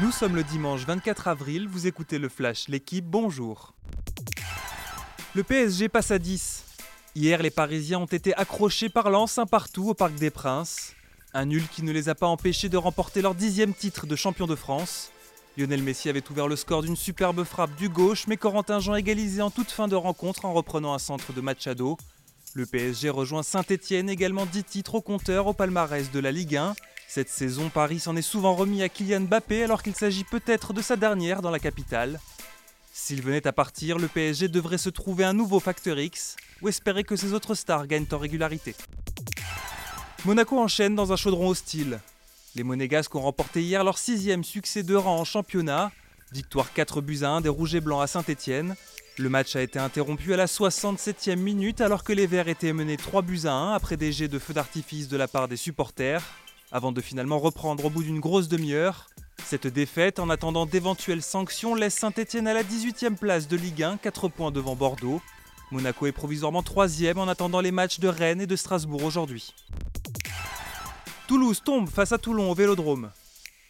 Nous sommes le dimanche 24 avril, vous écoutez le Flash, l'équipe, bonjour. Le PSG passe à 10. Hier, les Parisiens ont été accrochés par Lens partout au Parc des Princes. Un nul qui ne les a pas empêchés de remporter leur dixième titre de champion de France. Lionel Messi avait ouvert le score d'une superbe frappe du gauche, mais Corentin Jean égalisé en toute fin de rencontre en reprenant un centre de Machado. Le PSG rejoint Saint-Etienne, également 10 titres au compteur au palmarès de la Ligue 1. Cette saison, Paris s'en est souvent remis à Kylian Mbappé alors qu'il s'agit peut-être de sa dernière dans la capitale. S'il venait à partir, le PSG devrait se trouver un nouveau facteur X ou espérer que ses autres stars gagnent en régularité. Monaco enchaîne dans un chaudron hostile. Les Monégasques ont remporté hier leur sixième succès de rang en championnat. Victoire 4 buts à 1 des Rouges et Blancs à Saint-Etienne. Le match a été interrompu à la 67e minute alors que les Verts étaient menés 3 buts à 1 après des jets de feu d'artifice de la part des supporters, avant de finalement reprendre au bout d'une grosse demi-heure. Cette défaite, en attendant d'éventuelles sanctions, laisse Saint-Etienne à la 18e place de Ligue 1, 4 points devant Bordeaux. Monaco est provisoirement 3 en attendant les matchs de Rennes et de Strasbourg aujourd'hui. Toulouse tombe face à Toulon au Vélodrome.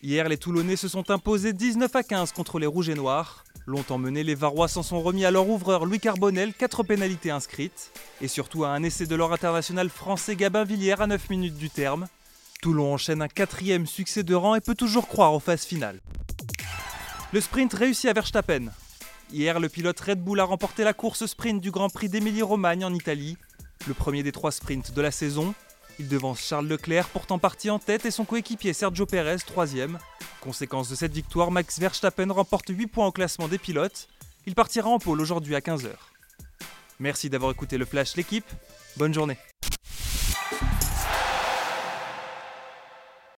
Hier, les Toulonnais se sont imposés 19 à 15 contre les Rouges et Noirs. Longtemps menés, les Varois s'en sont remis à leur ouvreur Louis Carbonel, 4 pénalités inscrites, et surtout à un essai de leur international français Gabin Villière à 9 minutes du terme. Toulon enchaîne un quatrième succès de rang et peut toujours croire aux phases finales. Le sprint réussit à Verstappen. Hier, le pilote Red Bull a remporté la course sprint du Grand Prix d'Émilie-Romagne en Italie, le premier des trois sprints de la saison, il devance Charles Leclerc, pourtant parti en tête, et son coéquipier Sergio Perez, troisième. Conséquence de cette victoire, Max Verstappen remporte 8 points au classement des pilotes. Il partira en pôle aujourd'hui à 15h. Merci d'avoir écouté le Flash l'équipe. Bonne journée.